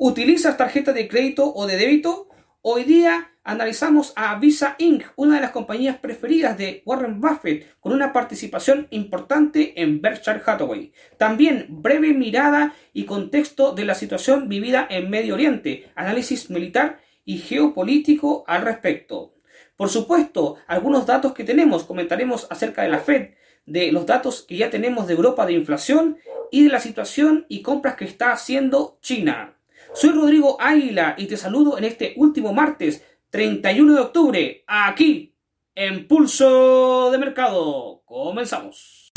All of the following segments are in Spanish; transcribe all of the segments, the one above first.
¿Utilizas tarjeta de crédito o de débito? Hoy día analizamos a Visa Inc., una de las compañías preferidas de Warren Buffett, con una participación importante en Berkshire Hathaway. También breve mirada y contexto de la situación vivida en Medio Oriente, análisis militar y geopolítico al respecto. Por supuesto, algunos datos que tenemos, comentaremos acerca de la Fed, de los datos que ya tenemos de Europa de inflación y de la situación y compras que está haciendo China. Soy Rodrigo Águila y te saludo en este último martes 31 de octubre, aquí en Pulso de Mercado. Comenzamos.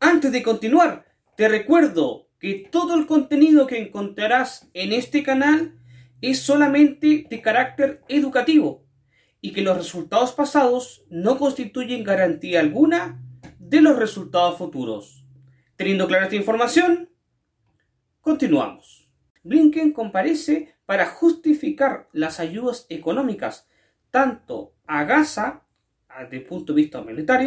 Antes de continuar, te recuerdo que todo el contenido que encontrarás en este canal es solamente de carácter educativo y que los resultados pasados no constituyen garantía alguna de los resultados futuros. Teniendo clara esta información, continuamos. Blinken comparece para justificar las ayudas económicas tanto a Gaza, desde el punto de vista militar,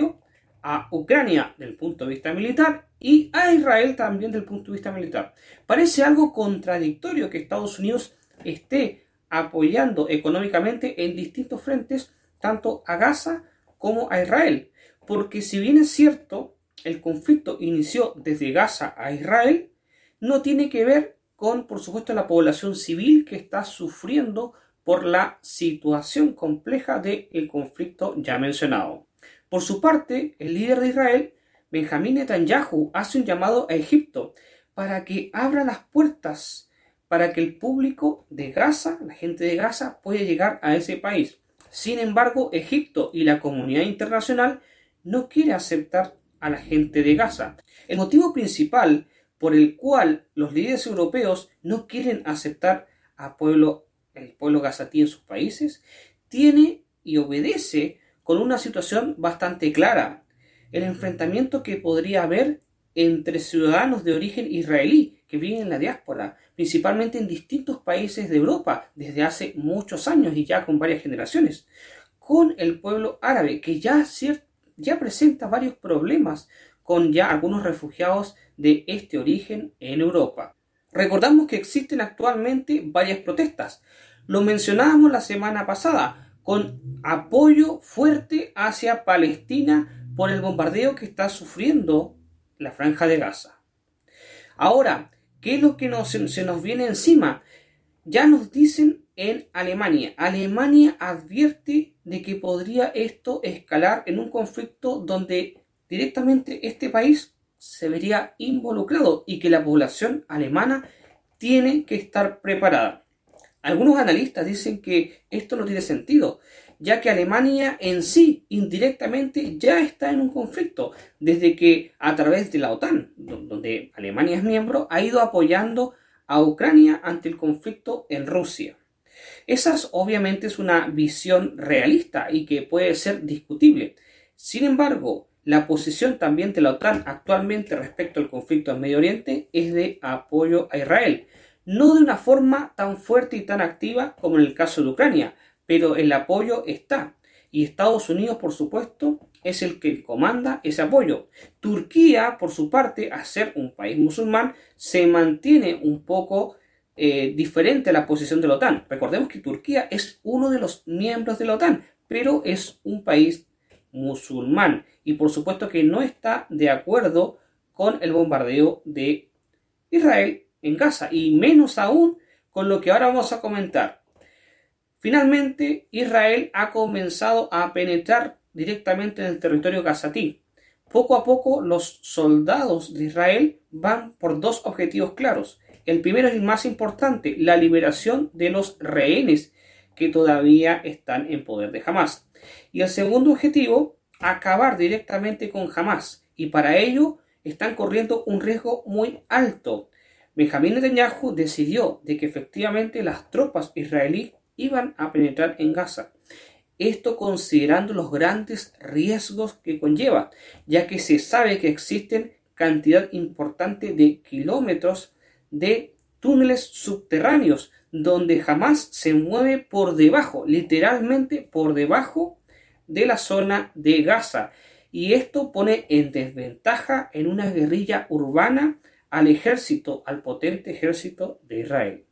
a Ucrania desde el punto de vista militar y a Israel también desde el punto de vista militar. Parece algo contradictorio que Estados Unidos esté apoyando económicamente en distintos frentes tanto a Gaza como a Israel. Porque si bien es cierto, el conflicto inició desde Gaza a Israel, no tiene que ver con, por supuesto, la población civil que está sufriendo por la situación compleja del conflicto ya mencionado. Por su parte, el líder de Israel, Benjamín Netanyahu, hace un llamado a Egipto para que abra las puertas para que el público de Gaza, la gente de Gaza, pueda llegar a ese país. Sin embargo, Egipto y la comunidad internacional no quiere aceptar a la gente de Gaza. El motivo principal por el cual los líderes europeos no quieren aceptar a pueblo, pueblo gazatí en sus países tiene y obedece con una situación bastante clara. El enfrentamiento que podría haber entre ciudadanos de origen israelí que viven en la diáspora, principalmente en distintos países de Europa desde hace muchos años y ya con varias generaciones, con el pueblo árabe que ya, ya presenta varios problemas con ya algunos refugiados de este origen en Europa. Recordamos que existen actualmente varias protestas. Lo mencionábamos la semana pasada, con apoyo fuerte hacia Palestina por el bombardeo que está sufriendo la franja de Gaza. Ahora, ¿qué es lo que se nos viene encima? Ya nos dicen en Alemania. Alemania advierte de que podría esto escalar en un conflicto donde directamente este país se vería involucrado y que la población alemana tiene que estar preparada. Algunos analistas dicen que esto no tiene sentido, ya que Alemania en sí indirectamente ya está en un conflicto, desde que a través de la OTAN, donde Alemania es miembro, ha ido apoyando a Ucrania ante el conflicto en Rusia. Esa obviamente es una visión realista y que puede ser discutible. Sin embargo, la posición también de la OTAN actualmente respecto al conflicto en Medio Oriente es de apoyo a Israel, no de una forma tan fuerte y tan activa como en el caso de Ucrania, pero el apoyo está. Y Estados Unidos, por supuesto, es el que comanda ese apoyo. Turquía, por su parte, a ser un país musulmán, se mantiene un poco eh, diferente a la posición de la OTAN. Recordemos que Turquía es uno de los miembros de la OTAN, pero es un país musulmán y por supuesto que no está de acuerdo con el bombardeo de Israel en Gaza y menos aún con lo que ahora vamos a comentar. Finalmente, Israel ha comenzado a penetrar directamente en el territorio gazatí. Poco a poco los soldados de Israel van por dos objetivos claros. El primero es el más importante, la liberación de los rehenes que todavía están en poder de Hamas. Y el segundo objetivo, acabar directamente con Hamas. Y para ello están corriendo un riesgo muy alto. Benjamín Netanyahu decidió de que efectivamente las tropas israelíes iban a penetrar en Gaza. Esto considerando los grandes riesgos que conlleva, ya que se sabe que existen cantidad importante de kilómetros de túneles subterráneos donde jamás se mueve por debajo, literalmente por debajo de la zona de Gaza. Y esto pone en desventaja en una guerrilla urbana al ejército, al potente ejército de Israel.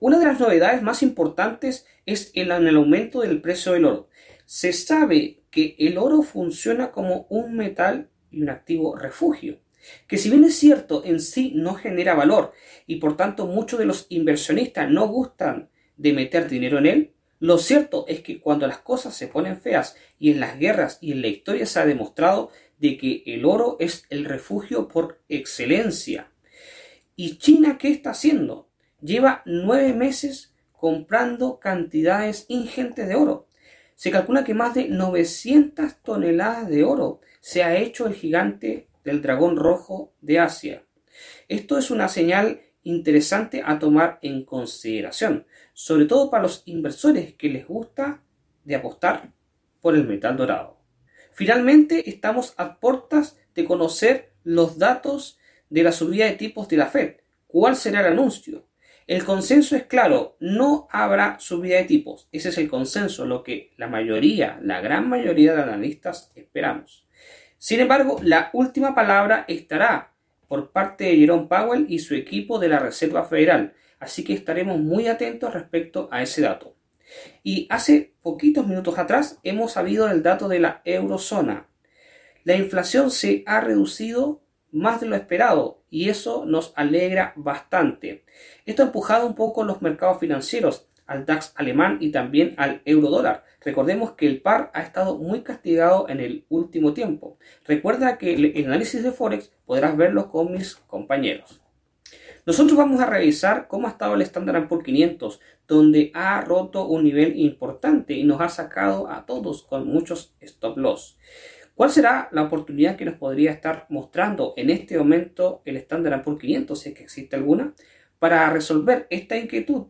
Una de las novedades más importantes es el, aumento del precio del oro. Se sabe que el oro funciona como un metal y un activo refugio que si bien es cierto en sí no genera valor y por tanto muchos de los inversionistas no gustan de meter dinero en él, lo cierto es que cuando las cosas se ponen feas y en las guerras y en la historia se ha demostrado de que el oro es el refugio por excelencia. ¿Y China qué está haciendo? Lleva nueve meses comprando cantidades ingentes de oro. Se calcula que más de 900 toneladas de oro se ha hecho el gigante del dragón rojo de Asia. Esto es una señal interesante a tomar en consideración, sobre todo para los inversores que les gusta de apostar por el metal dorado. Finalmente, estamos a puertas de conocer los datos de la subida de tipos de la Fed. ¿Cuál será el anuncio? El consenso es claro, no habrá subida de tipos. Ese es el consenso, lo que la mayoría, la gran mayoría de analistas esperamos. Sin embargo, la última palabra estará por parte de Jerome Powell y su equipo de la Reserva Federal, así que estaremos muy atentos respecto a ese dato. Y hace poquitos minutos atrás hemos sabido del dato de la eurozona. La inflación se ha reducido más de lo esperado y eso nos alegra bastante. Esto ha empujado un poco los mercados financieros, al DAX alemán y también al euro dólar. Recordemos que el par ha estado muy castigado en el último tiempo. Recuerda que el análisis de Forex podrás verlo con mis compañeros. Nosotros vamos a revisar cómo ha estado el Standard Poor's 500, donde ha roto un nivel importante y nos ha sacado a todos con muchos stop loss. ¿Cuál será la oportunidad que nos podría estar mostrando en este momento el Standard Poor's 500, si es que existe alguna? Para resolver esta inquietud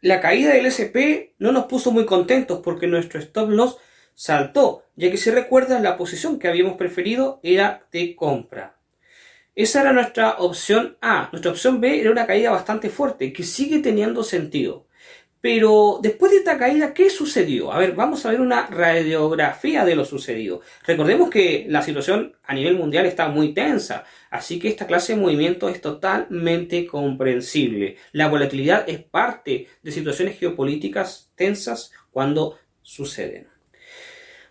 la caída del SP no nos puso muy contentos porque nuestro stop loss saltó, ya que si recuerdan la posición que habíamos preferido era de compra. Esa era nuestra opción A. Nuestra opción B era una caída bastante fuerte, que sigue teniendo sentido. Pero después de esta caída, ¿qué sucedió? A ver, vamos a ver una radiografía de lo sucedido. Recordemos que la situación a nivel mundial está muy tensa, así que esta clase de movimiento es totalmente comprensible. La volatilidad es parte de situaciones geopolíticas tensas cuando suceden.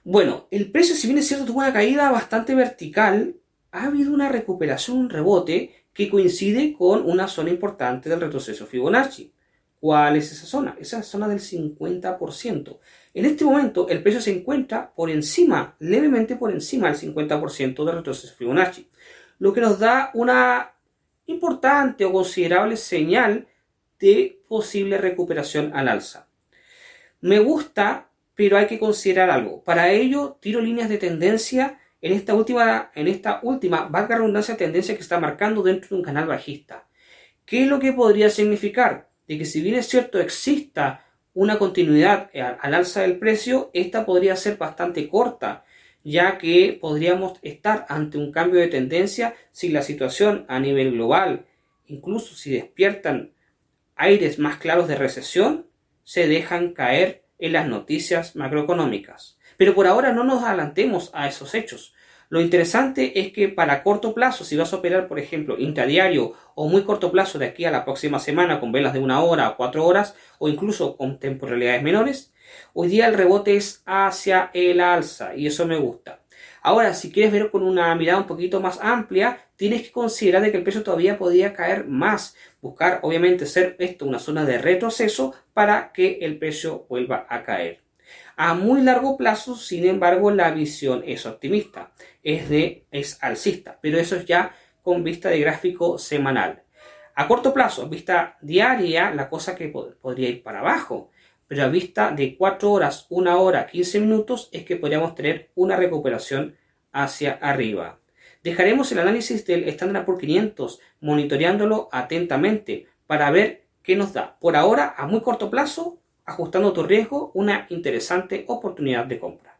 Bueno, el precio, si bien es cierto, tuvo una caída bastante vertical, ha habido una recuperación, un rebote que coincide con una zona importante del retroceso Fibonacci. ¿Cuál es esa zona? Esa zona del 50%. En este momento el precio se encuentra por encima, levemente por encima del 50% del retroceso Fibonacci, lo que nos da una importante o considerable señal de posible recuperación al alza. Me gusta, pero hay que considerar algo. Para ello, tiro líneas de tendencia en esta última, en esta última, valga redundancia, tendencia que está marcando dentro de un canal bajista. ¿Qué es lo que podría significar? De que si bien es cierto exista una continuidad al alza del precio, esta podría ser bastante corta, ya que podríamos estar ante un cambio de tendencia si la situación a nivel global, incluso si despiertan aires más claros de recesión, se dejan caer en las noticias macroeconómicas. Pero por ahora no nos adelantemos a esos hechos. Lo interesante es que para corto plazo, si vas a operar, por ejemplo, intradiario o muy corto plazo de aquí a la próxima semana con velas de una hora o cuatro horas o incluso con temporalidades menores, hoy día el rebote es hacia el alza y eso me gusta. Ahora, si quieres ver con una mirada un poquito más amplia, tienes que considerar de que el precio todavía podría caer más. Buscar, obviamente, ser esto una zona de retroceso para que el precio vuelva a caer. A muy largo plazo, sin embargo, la visión es optimista, es de es alcista, pero eso es ya con vista de gráfico semanal. A corto plazo, vista diaria, la cosa que podría ir para abajo, pero a vista de 4 horas, 1 hora, 15 minutos es que podríamos tener una recuperación hacia arriba. Dejaremos el análisis del Standard por 500 monitoreándolo atentamente para ver qué nos da. Por ahora, a muy corto plazo, ajustando tu riesgo, una interesante oportunidad de compra.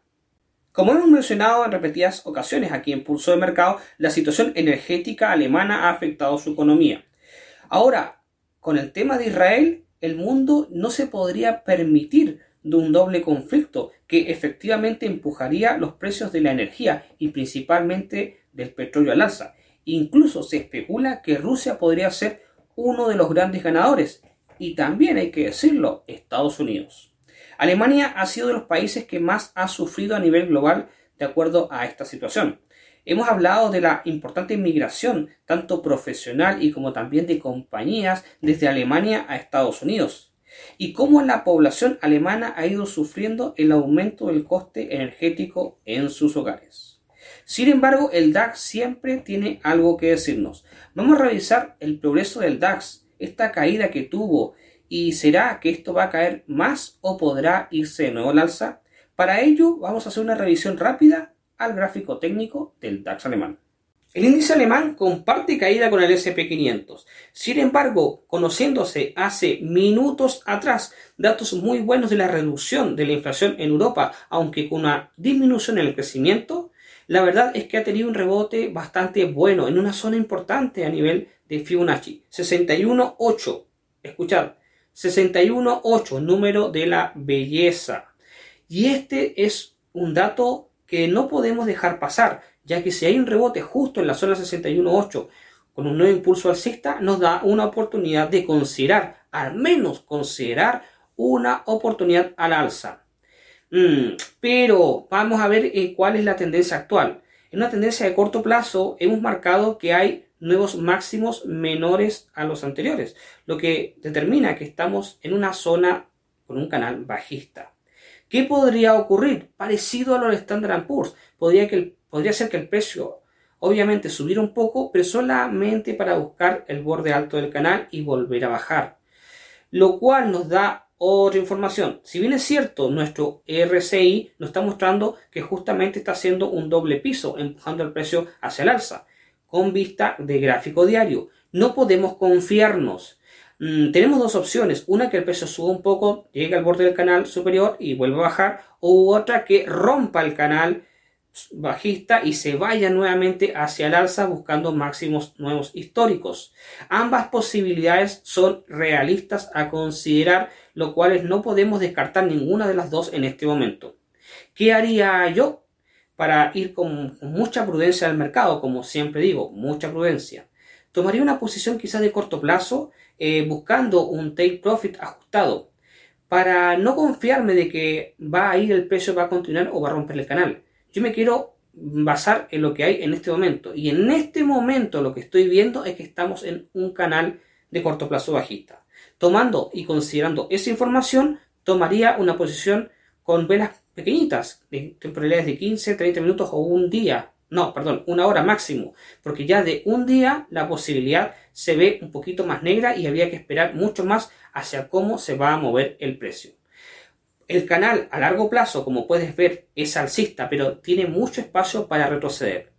Como hemos mencionado en repetidas ocasiones aquí en Pulso de Mercado, la situación energética alemana ha afectado su economía. Ahora, con el tema de Israel, el mundo no se podría permitir un doble conflicto que efectivamente empujaría los precios de la energía y principalmente del petróleo al alza. Incluso se especula que Rusia podría ser uno de los grandes ganadores y también hay que decirlo, Estados Unidos. Alemania ha sido de los países que más ha sufrido a nivel global de acuerdo a esta situación. Hemos hablado de la importante inmigración, tanto profesional y como también de compañías desde Alemania a Estados Unidos, y cómo la población alemana ha ido sufriendo el aumento del coste energético en sus hogares. Sin embargo, el DAX siempre tiene algo que decirnos. Vamos a revisar el progreso del DAX, esta caída que tuvo, y será que esto va a caer más o podrá irse de nuevo al alza. Para ello, vamos a hacer una revisión rápida al gráfico técnico del DAX alemán. El índice alemán comparte caída con el SP500. Sin embargo, conociéndose hace minutos atrás datos muy buenos de la reducción de la inflación en Europa, aunque con una disminución en el crecimiento, la verdad es que ha tenido un rebote bastante bueno en una zona importante a nivel de Fibonacci. 61.8. Escuchad, 61.8, número de la belleza. Y este es un dato que no podemos dejar pasar, ya que si hay un rebote justo en la zona 61.8 con un nuevo impulso alcista, nos da una oportunidad de considerar, al menos considerar una oportunidad al alza. Mm, pero vamos a ver eh, cuál es la tendencia actual. En una tendencia de corto plazo hemos marcado que hay nuevos máximos menores a los anteriores, lo que determina que estamos en una zona con un canal bajista. ¿Qué podría ocurrir? Parecido a lo de Standard Poor's. Podría, que podría ser que el precio obviamente subiera un poco, pero solamente para buscar el borde alto del canal y volver a bajar. Lo cual nos da otra información. Si bien es cierto, nuestro RSI nos está mostrando que justamente está haciendo un doble piso, empujando el precio hacia el alza, con vista de gráfico diario. No podemos confiarnos. Mm, tenemos dos opciones, una que el precio suba un poco, llegue al borde del canal superior y vuelva a bajar, u otra que rompa el canal bajista y se vaya nuevamente hacia el alza buscando máximos nuevos históricos. Ambas posibilidades son realistas a considerar, lo cual no podemos descartar ninguna de las dos en este momento. ¿Qué haría yo para ir con mucha prudencia al mercado? Como siempre digo, mucha prudencia. Tomaría una posición quizás de corto plazo eh, buscando un take profit ajustado para no confiarme de que va a ir el precio, va a continuar o va a romper el canal. Yo me quiero basar en lo que hay en este momento. Y en este momento lo que estoy viendo es que estamos en un canal de corto plazo bajista. Tomando y considerando esa información, tomaría una posición con velas pequeñitas, de temporalidades de 15, 30 minutos o un día. No, perdón, una hora máximo. Porque ya de un día la posibilidad se ve un poquito más negra y habría que esperar mucho más hacia cómo se va a mover el precio. El canal a largo plazo, como puedes ver, es alcista, pero tiene mucho espacio para retroceder.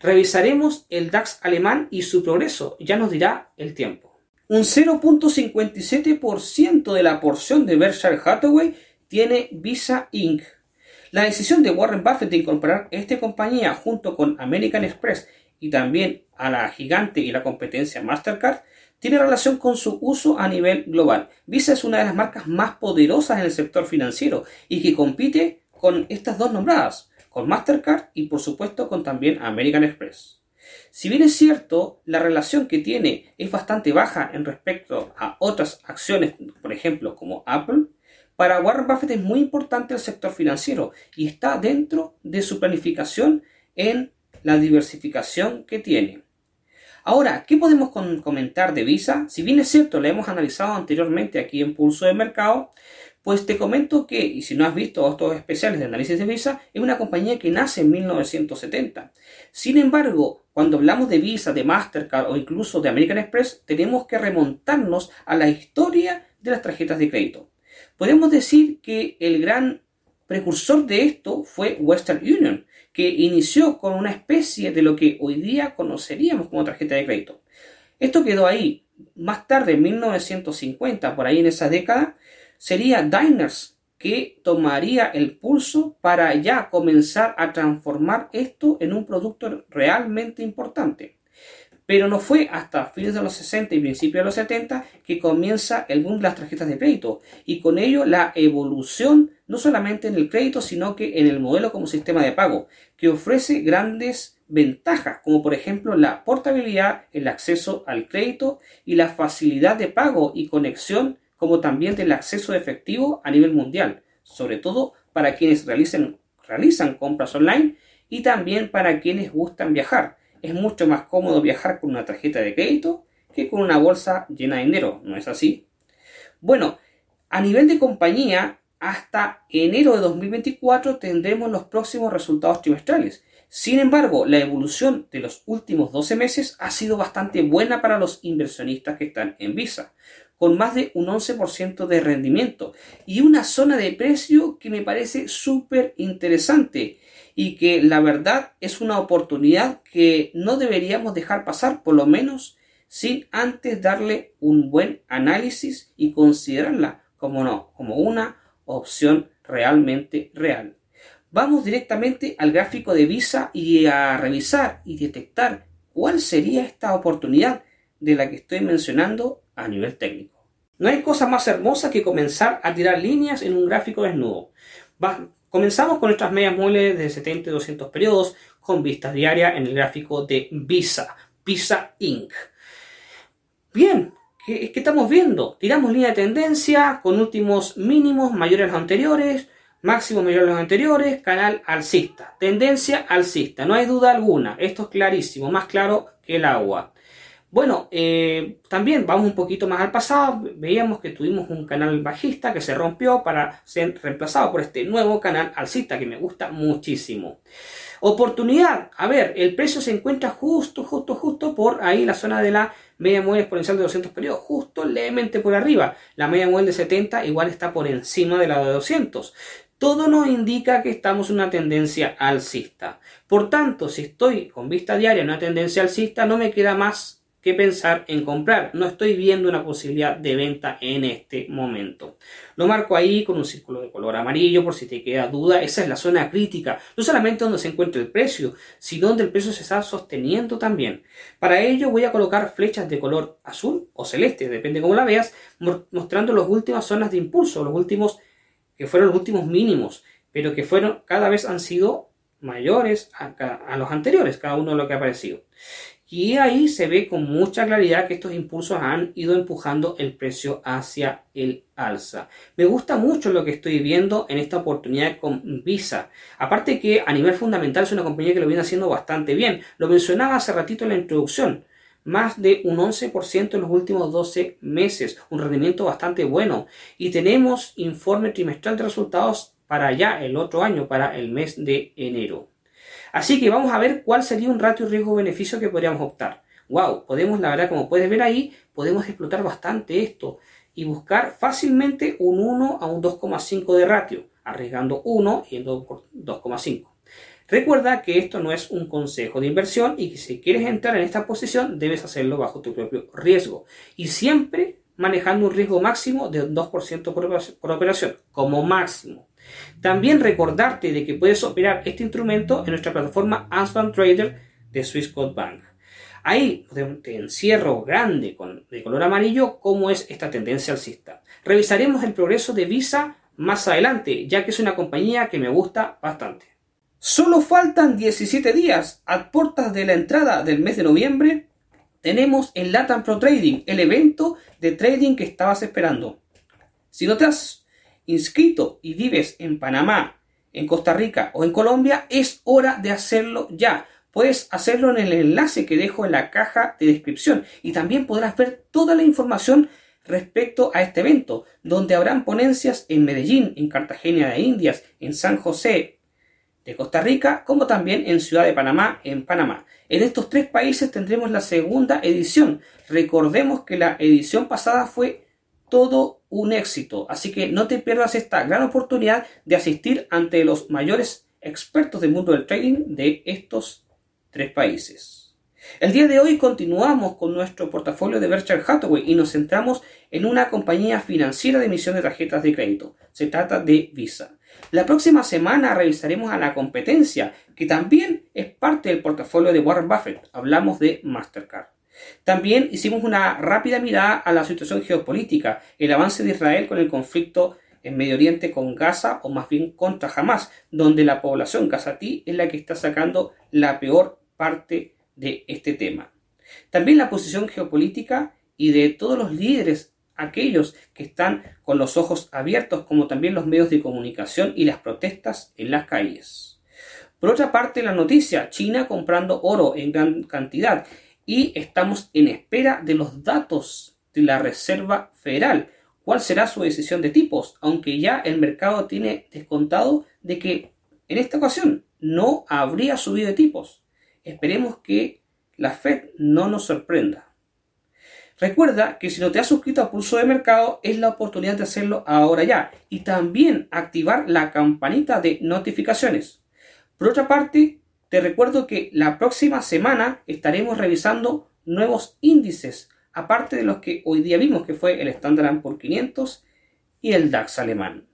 Revisaremos el DAX alemán y su progreso, ya nos dirá el tiempo. Un 0.57% de la porción de Berkshire Hathaway tiene Visa Inc. La decisión de Warren Buffett de incorporar esta compañía junto con American Express y también a la gigante y la competencia Mastercard, tiene relación con su uso a nivel global. Visa es una de las marcas más poderosas en el sector financiero y que compite con estas dos nombradas, con Mastercard y por supuesto con también American Express. Si bien es cierto, la relación que tiene es bastante baja en respecto a otras acciones, por ejemplo, como Apple, para Warren Buffett es muy importante el sector financiero y está dentro de su planificación en la diversificación que tiene. Ahora, ¿qué podemos comentar de Visa? Si bien es cierto, la hemos analizado anteriormente aquí en Pulso de Mercado, pues te comento que, y si no has visto estos especiales de análisis de Visa, es una compañía que nace en 1970. Sin embargo, cuando hablamos de Visa, de Mastercard o incluso de American Express, tenemos que remontarnos a la historia de las tarjetas de crédito. Podemos decir que el gran precursor de esto fue Western Union, que inició con una especie de lo que hoy día conoceríamos como tarjeta de crédito. Esto quedó ahí. Más tarde, en 1950, por ahí en esa década, sería Diners que tomaría el pulso para ya comenzar a transformar esto en un producto realmente importante. Pero no fue hasta fines de los 60 y principios de los 70 que comienza el boom de las tarjetas de crédito. Y con ello la evolución no solamente en el crédito, sino que en el modelo como sistema de pago, que ofrece grandes ventajas, como por ejemplo la portabilidad, el acceso al crédito y la facilidad de pago y conexión, como también del acceso de efectivo a nivel mundial, sobre todo para quienes realizan compras online y también para quienes gustan viajar es mucho más cómodo viajar con una tarjeta de crédito que con una bolsa llena de dinero, ¿no es así? Bueno, a nivel de compañía, hasta enero de 2024 tendremos los próximos resultados trimestrales. Sin embargo, la evolución de los últimos 12 meses ha sido bastante buena para los inversionistas que están en Visa, con más de un 11% de rendimiento y una zona de precio que me parece súper interesante y que la verdad es una oportunidad que no deberíamos dejar pasar, por lo menos sin antes darle un buen análisis y considerarla como no, como una opción realmente real. Vamos directamente al gráfico de Visa y a revisar y detectar cuál sería esta oportunidad de la que estoy mencionando a nivel técnico. No hay cosa más hermosa que comenzar a tirar líneas en un gráfico desnudo. Comenzamos con nuestras medias móviles de 70 y 200 periodos con vistas diarias en el gráfico de Visa, Visa Inc. Bien, ¿qué, ¿qué, estamos viendo? Tiramos línea de tendencia con últimos mínimos mayores a los anteriores, máximos mayores a los anteriores, canal alcista, tendencia alcista, no hay duda alguna, esto es clarísimo, más claro que el agua. Bueno, eh, también vamos un poquito más al pasado, veíamos que tuvimos un canal bajista que se rompió para ser reemplazado por este nuevo canal alcista que me gusta muchísimo. Oportunidad, a ver, el precio se encuentra justo, justo, justo por ahí la zona de la media móvil exponencial de 200 periodos, justo levemente por arriba. La media móvil de 70 igual está por encima de la de 200 todo nos indica que estamos en una tendencia alcista. Por tanto, si estoy con vista diaria en una tendencia alcista, no me queda más que pensar en comprar. No estoy viendo una posibilidad de venta en este momento. Lo marco ahí con un círculo de color amarillo por si te queda duda. Esa es la zona crítica. No solamente donde se encuentra el precio, sino donde el precio se está sosteniendo también. Para ello voy a colocar flechas de color azul o celeste, depende cómo la veas, mostrando las últimas zonas de impulso, los últimos que fueron los últimos mínimos, pero que fueron cada vez han sido mayores a, a los anteriores, cada uno de lo que ha aparecido. Y ahí se ve con mucha claridad que estos impulsos han ido empujando el precio hacia el alza. Me gusta mucho lo que estoy viendo en esta oportunidad con Visa. Aparte que a nivel fundamental es una compañía que lo viene haciendo bastante bien. Lo mencionaba hace ratito en la introducción. Más de un 11% en los últimos 12 meses. Un rendimiento bastante bueno. Y tenemos informe trimestral de resultados para ya el otro año, para el mes de enero. Así que vamos a ver cuál sería un ratio riesgo-beneficio que podríamos optar. Wow, podemos, la verdad, como puedes ver ahí, podemos explotar bastante esto y buscar fácilmente un 1 a un 2,5 de ratio, arriesgando 1 y 2,5. Recuerda que esto no es un consejo de inversión y que si quieres entrar en esta posición debes hacerlo bajo tu propio riesgo y siempre manejando un riesgo máximo de 2% por operación, como máximo. También recordarte de que puedes operar este instrumento en nuestra plataforma Anspan Trader de Swissquote Bank. Ahí te encierro grande de color amarillo cómo es esta tendencia alcista. Revisaremos el progreso de Visa más adelante, ya que es una compañía que me gusta bastante. Solo faltan 17 días a puertas de la entrada del mes de noviembre. Tenemos el Latam Pro Trading, el evento de trading que estabas esperando. Si no te has inscrito y vives en Panamá, en Costa Rica o en Colombia, es hora de hacerlo ya. Puedes hacerlo en el enlace que dejo en la caja de descripción y también podrás ver toda la información respecto a este evento, donde habrán ponencias en Medellín, en Cartagena de Indias, en San José de Costa Rica, como también en Ciudad de Panamá, en Panamá. En estos tres países tendremos la segunda edición. Recordemos que la edición pasada fue todo un éxito. Así que no te pierdas esta gran oportunidad de asistir ante los mayores expertos del mundo del trading de estos tres países. El día de hoy continuamos con nuestro portafolio de Berkshire Hathaway y nos centramos en una compañía financiera de emisión de tarjetas de crédito. Se trata de Visa. La próxima semana revisaremos a la competencia, que también es parte del portafolio de Warren Buffett. Hablamos de Mastercard. También hicimos una rápida mirada a la situación geopolítica, el avance de Israel con el conflicto en Medio Oriente con Gaza o más bien contra Hamas, donde la población gazatí es la que está sacando la peor parte de este tema. También la posición geopolítica y de todos los líderes, aquellos que están con los ojos abiertos, como también los medios de comunicación y las protestas en las calles. Por otra parte, la noticia, China comprando oro en gran cantidad y estamos en espera de los datos de la Reserva Federal. ¿Cuál será su decisión de tipos? Aunque ya el mercado tiene descontado de que en esta ocasión no habría subido de tipos. Esperemos que la Fed no nos sorprenda. Recuerda que si no te has suscrito a Pulso de Mercado es la oportunidad de hacerlo ahora ya y también activar la campanita de notificaciones. Por otra parte, te recuerdo que la próxima semana estaremos revisando nuevos índices, aparte de los que hoy día vimos que fue el Standard Poor's 500 y el DAX alemán.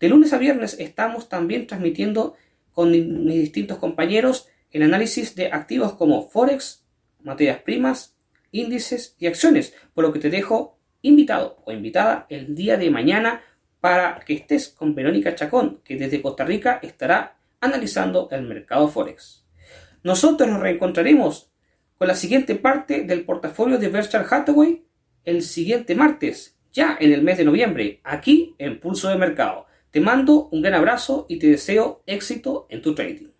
De lunes a viernes estamos también transmitiendo con mis distintos compañeros el análisis de activos como Forex, materias primas, índices y acciones, por lo que te dejo invitado o invitada el día de mañana para que estés con Verónica Chacón, que desde Costa Rica estará analizando el mercado Forex. Nosotros nos reencontraremos con la siguiente parte del portafolio de Berkshire Hathaway el siguiente martes, ya en el mes de noviembre, aquí en Pulso de Mercado. Te mando un gran abrazo y te deseo éxito en tu trading.